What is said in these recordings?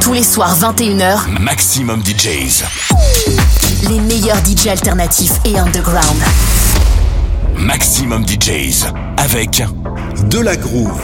Tous les soirs 21h, Maximum DJs. les meilleurs DJ alternatifs et underground. Maximum DJs. Avec De la groove.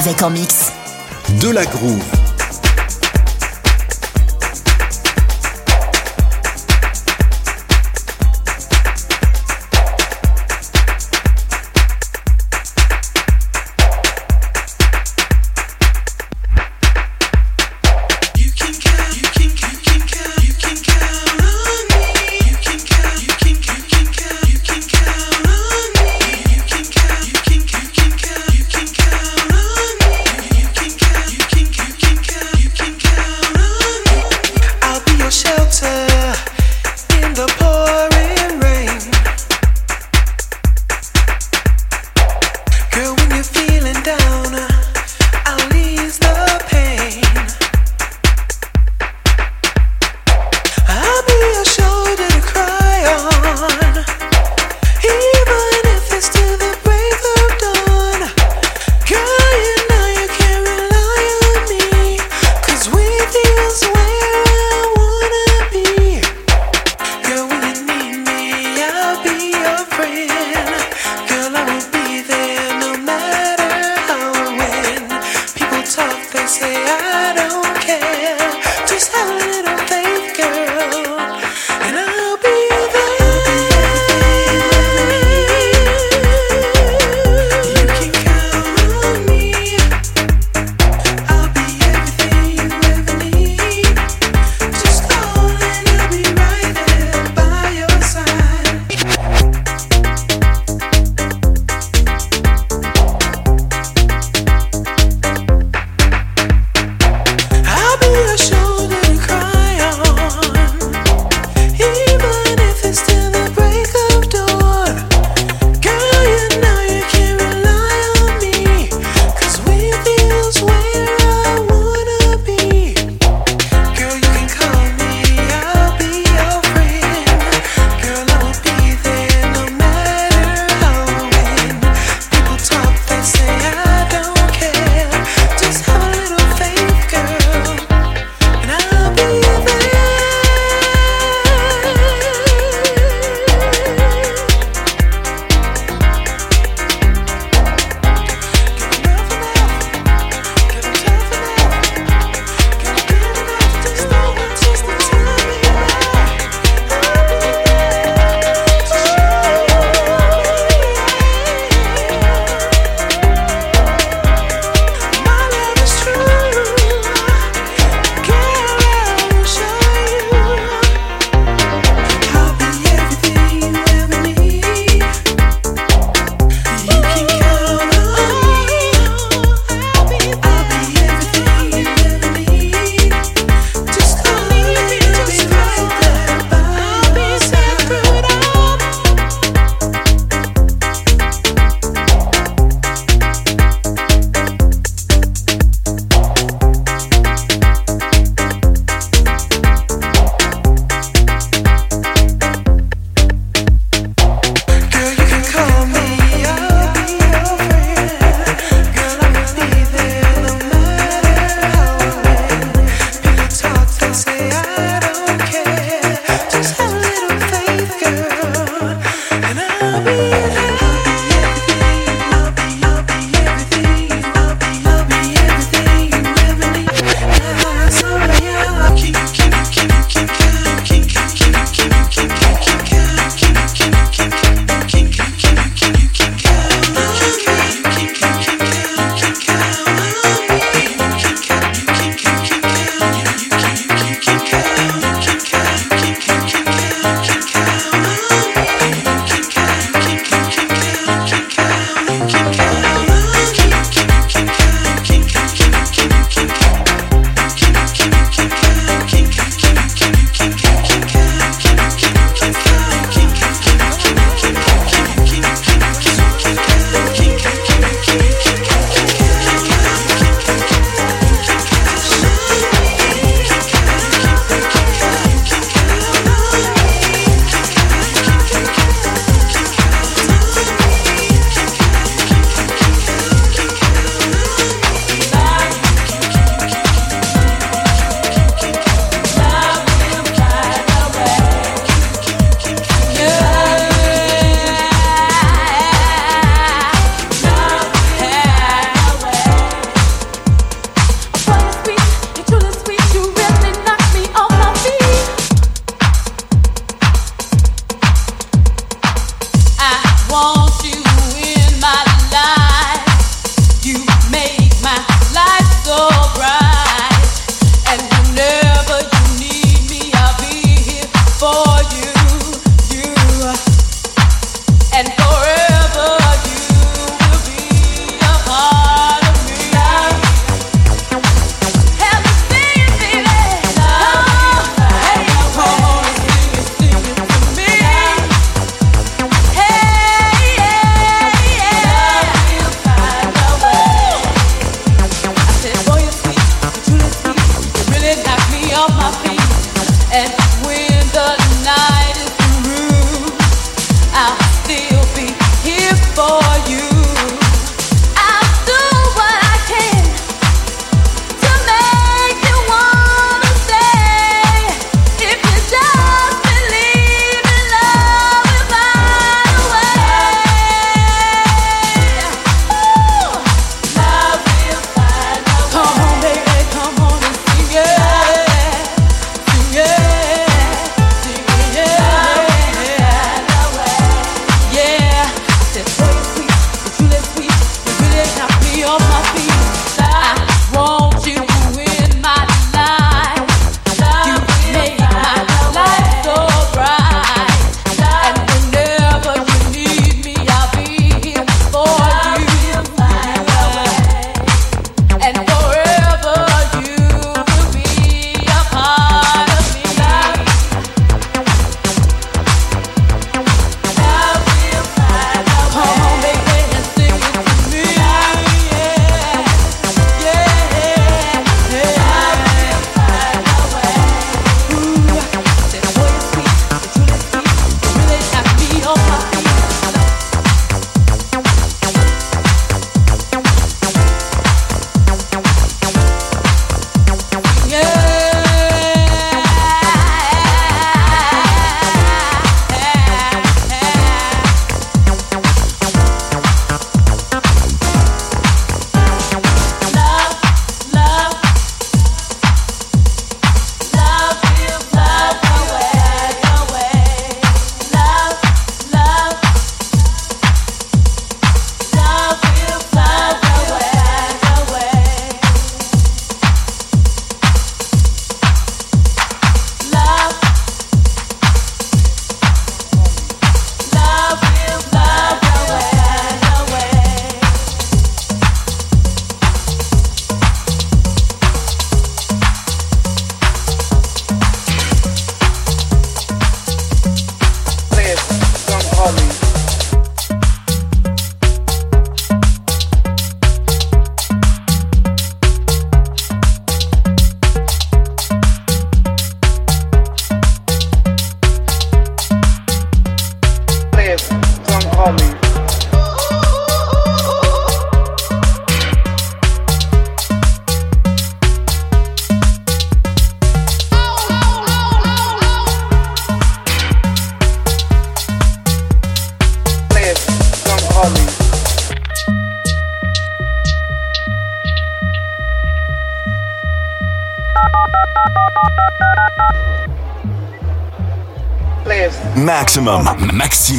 Avec en mix. De la groove.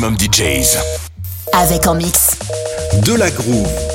Maximum DJs. Avec en mix. De la groove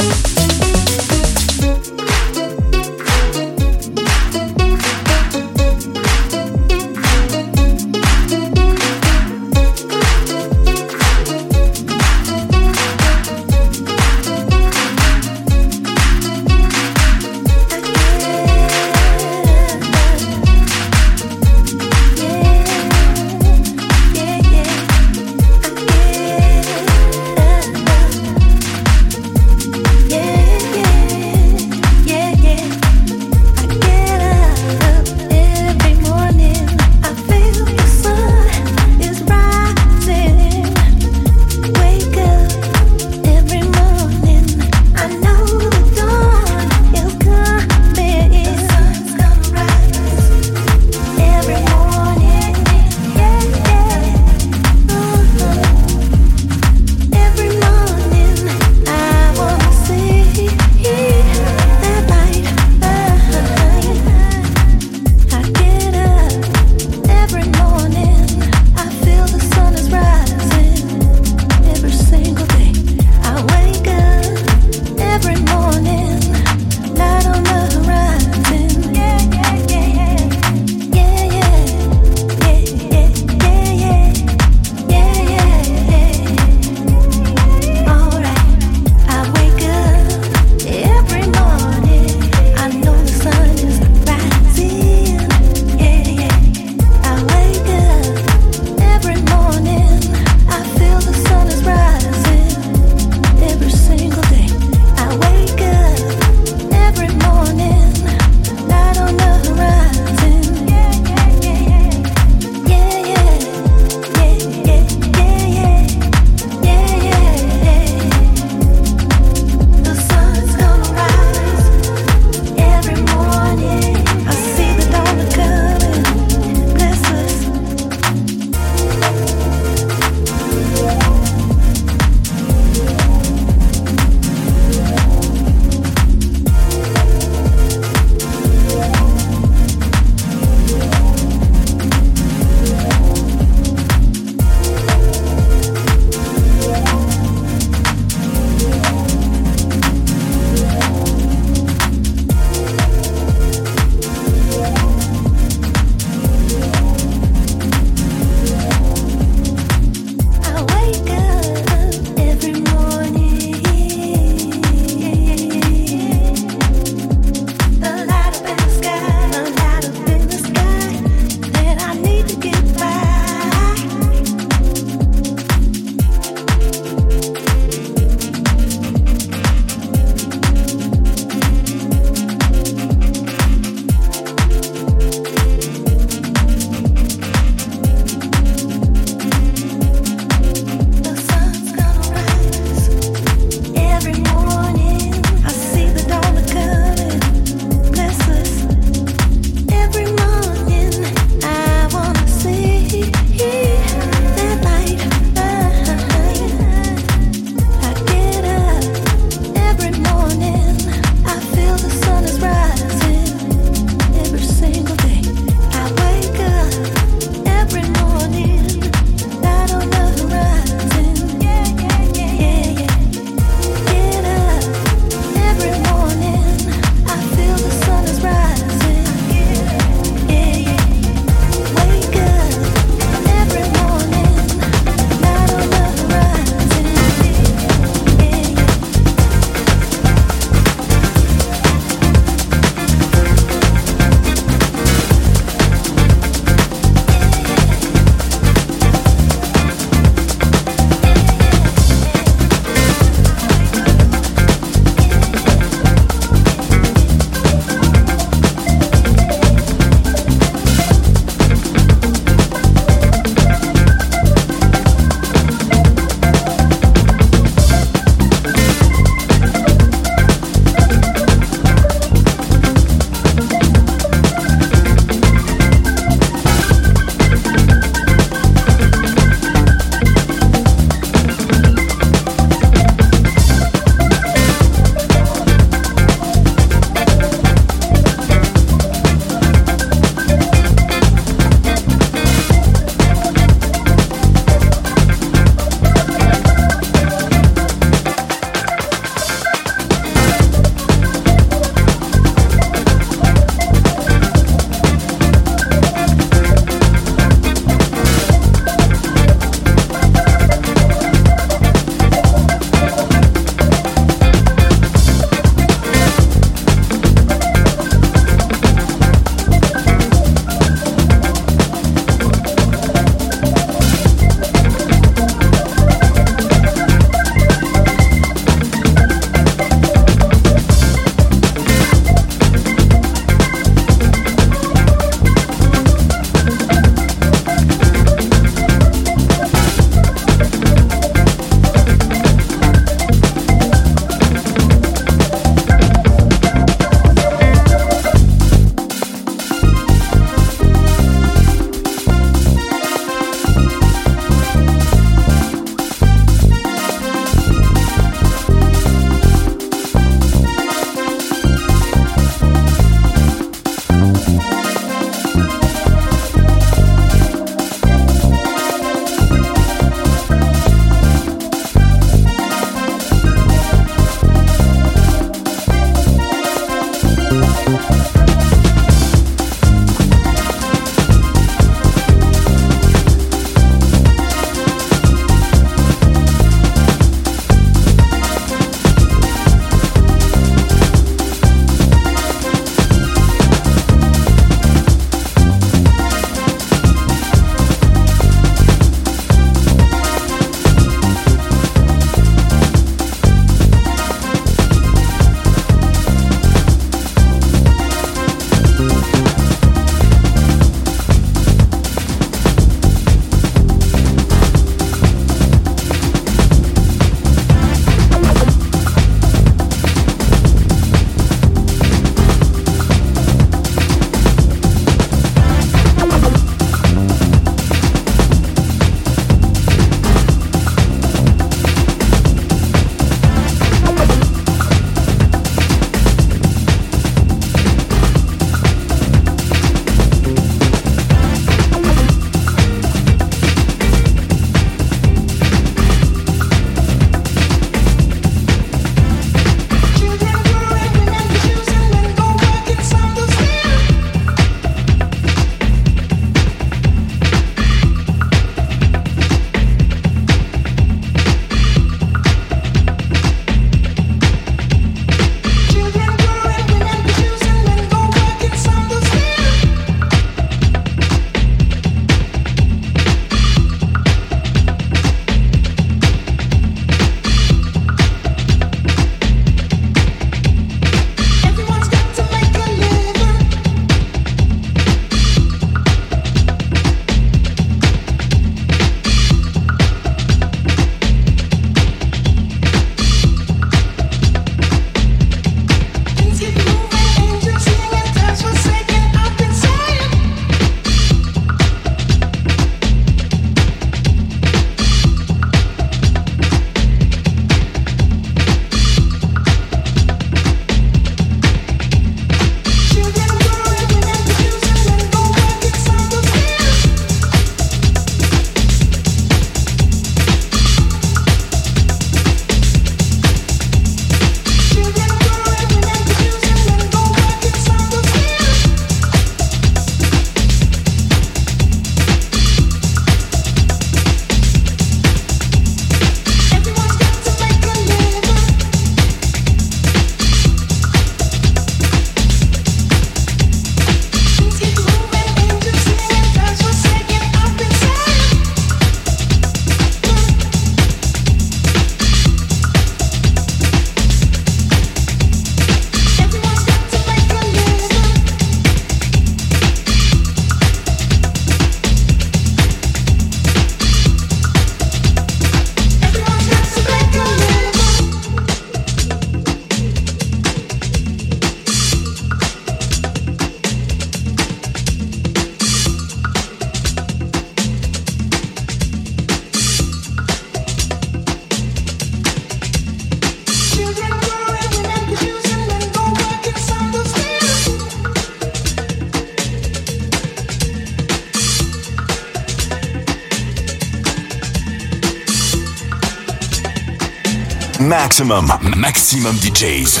Maximum, maximum DJs.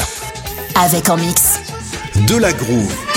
Avec en mix. De la groove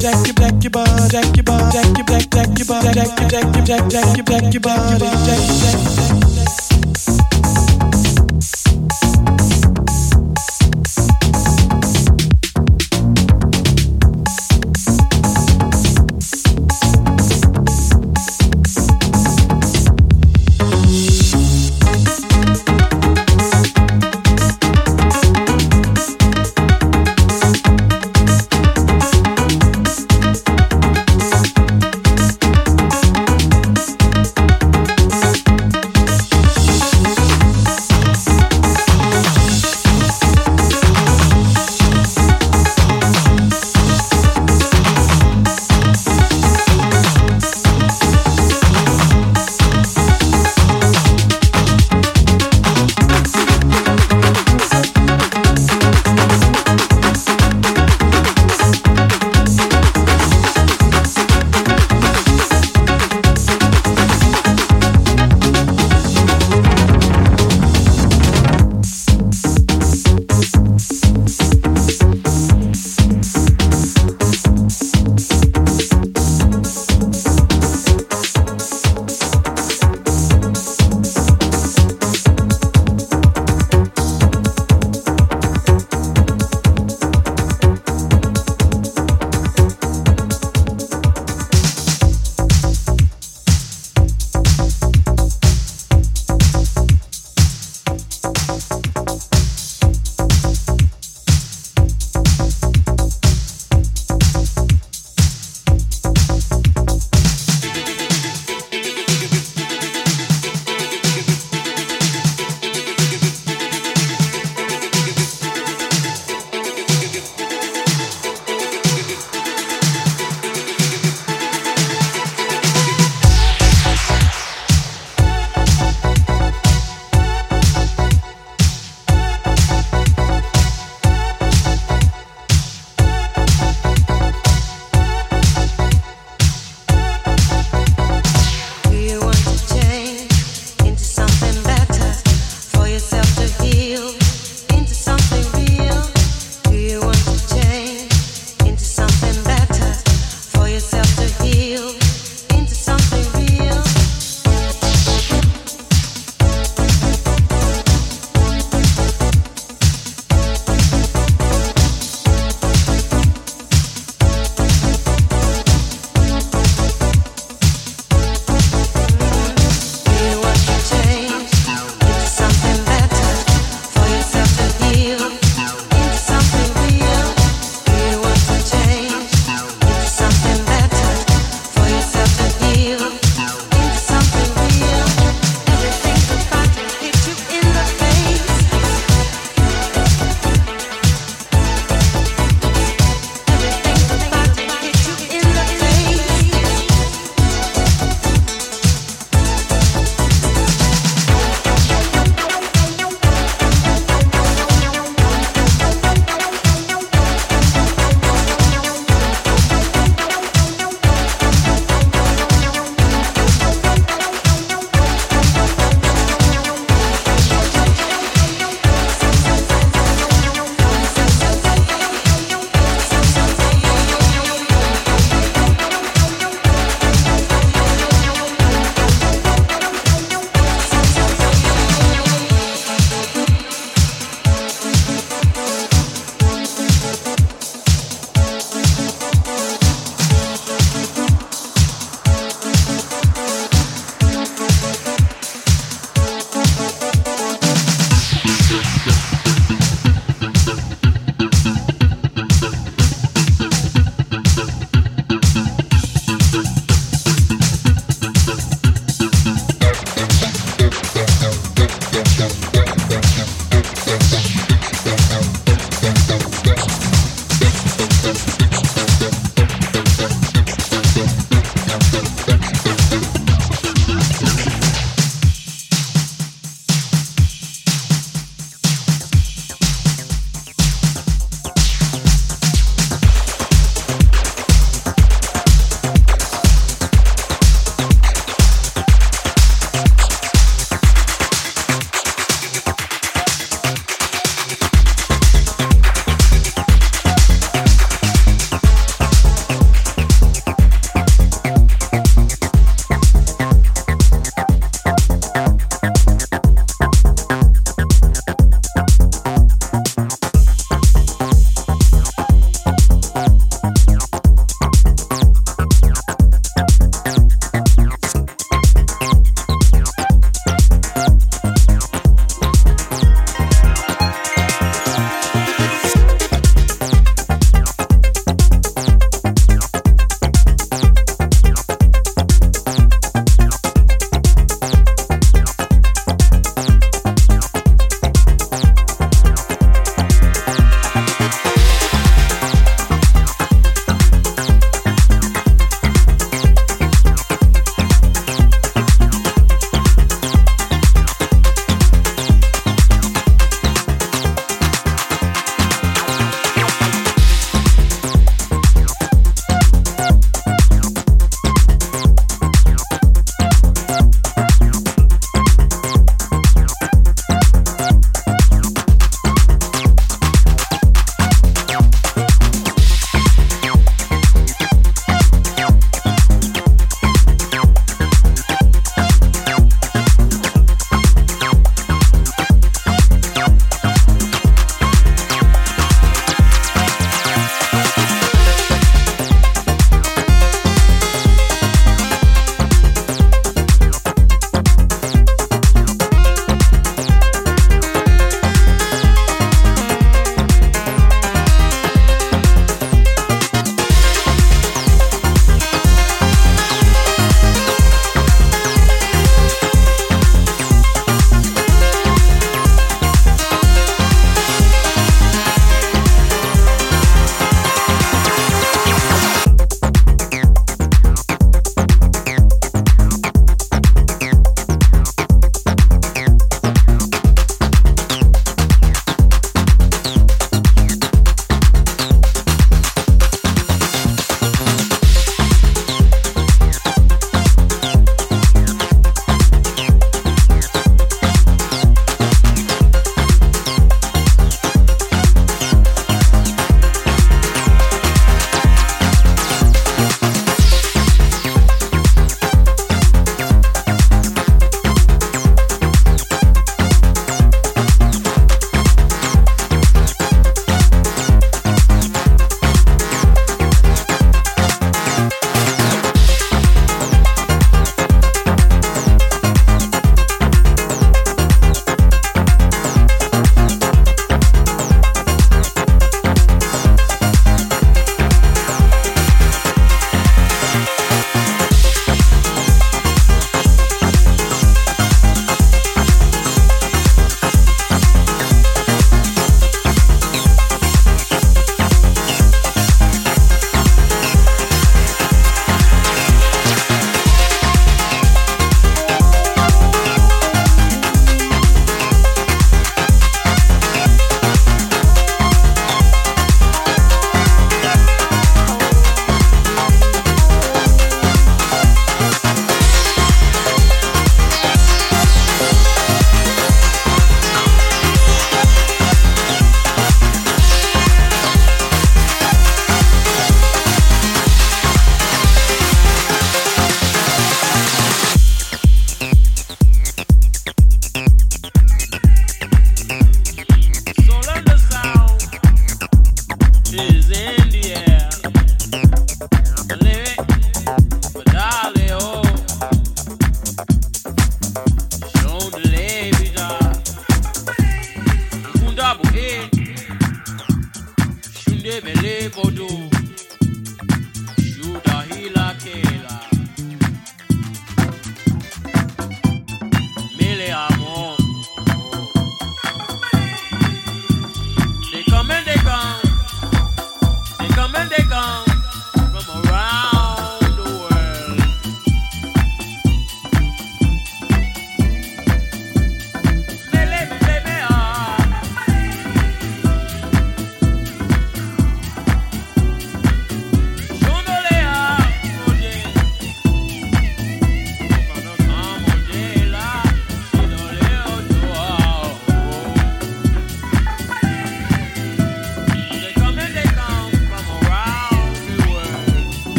jack your back jack your bar, jack your jack your bar, jack your jack your jack jack your back.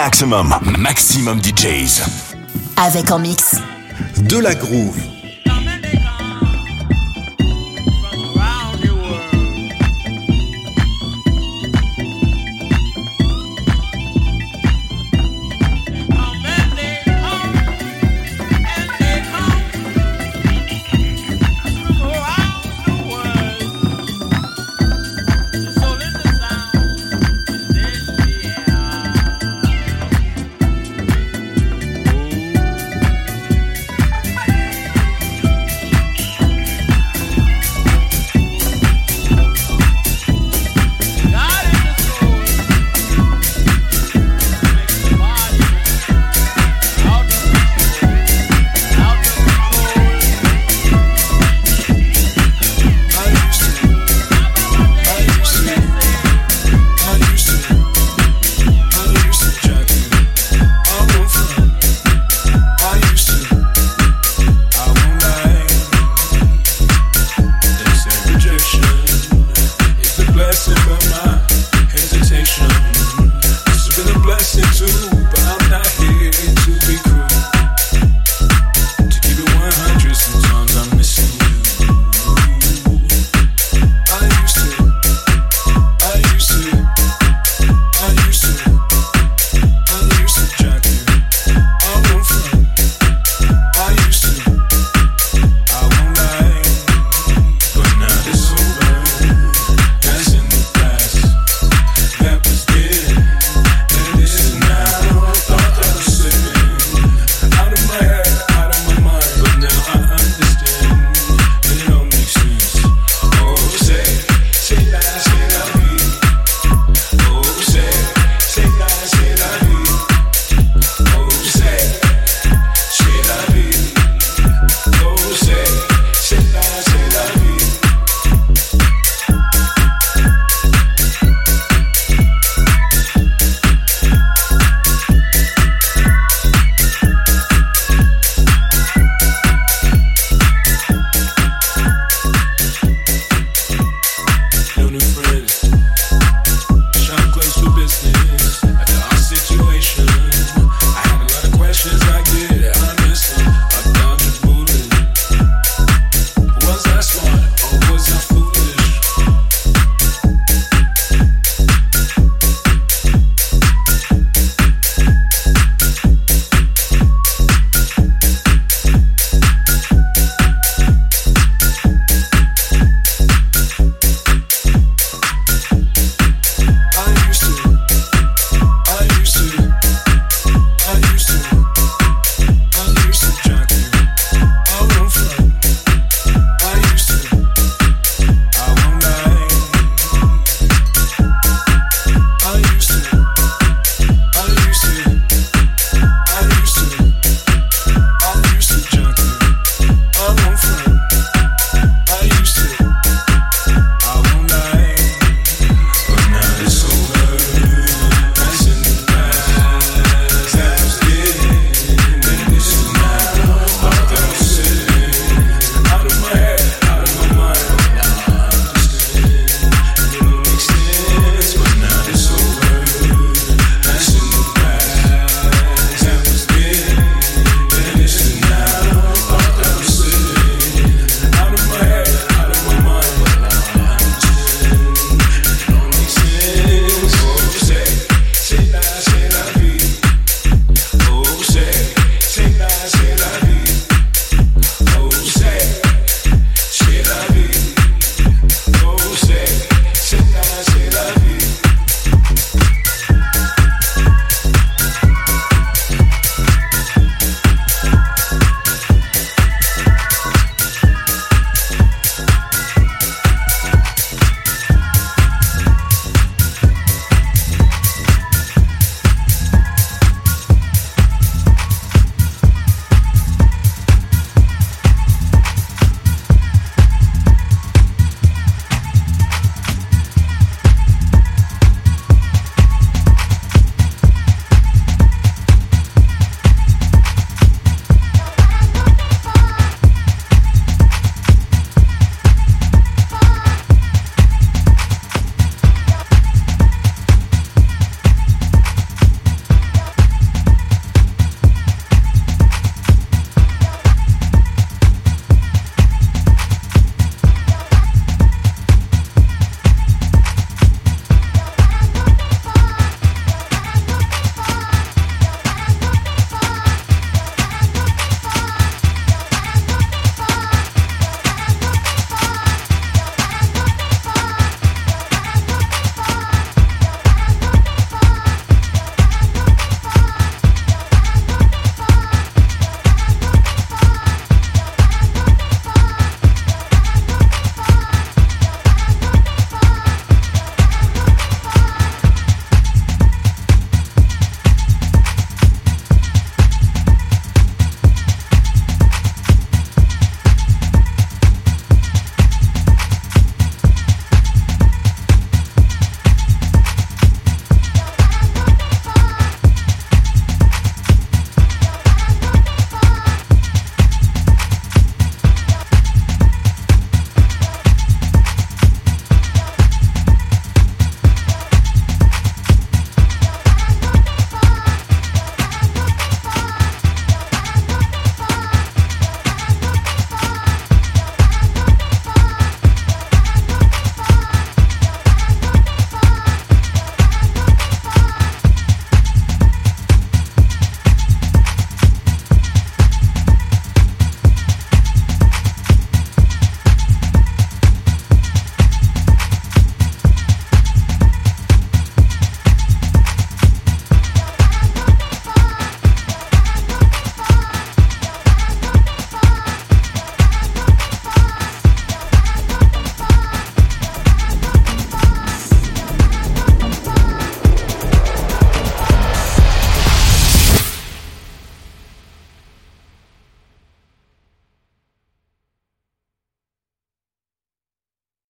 Maximum, maximum DJs. Avec en mix. De la groove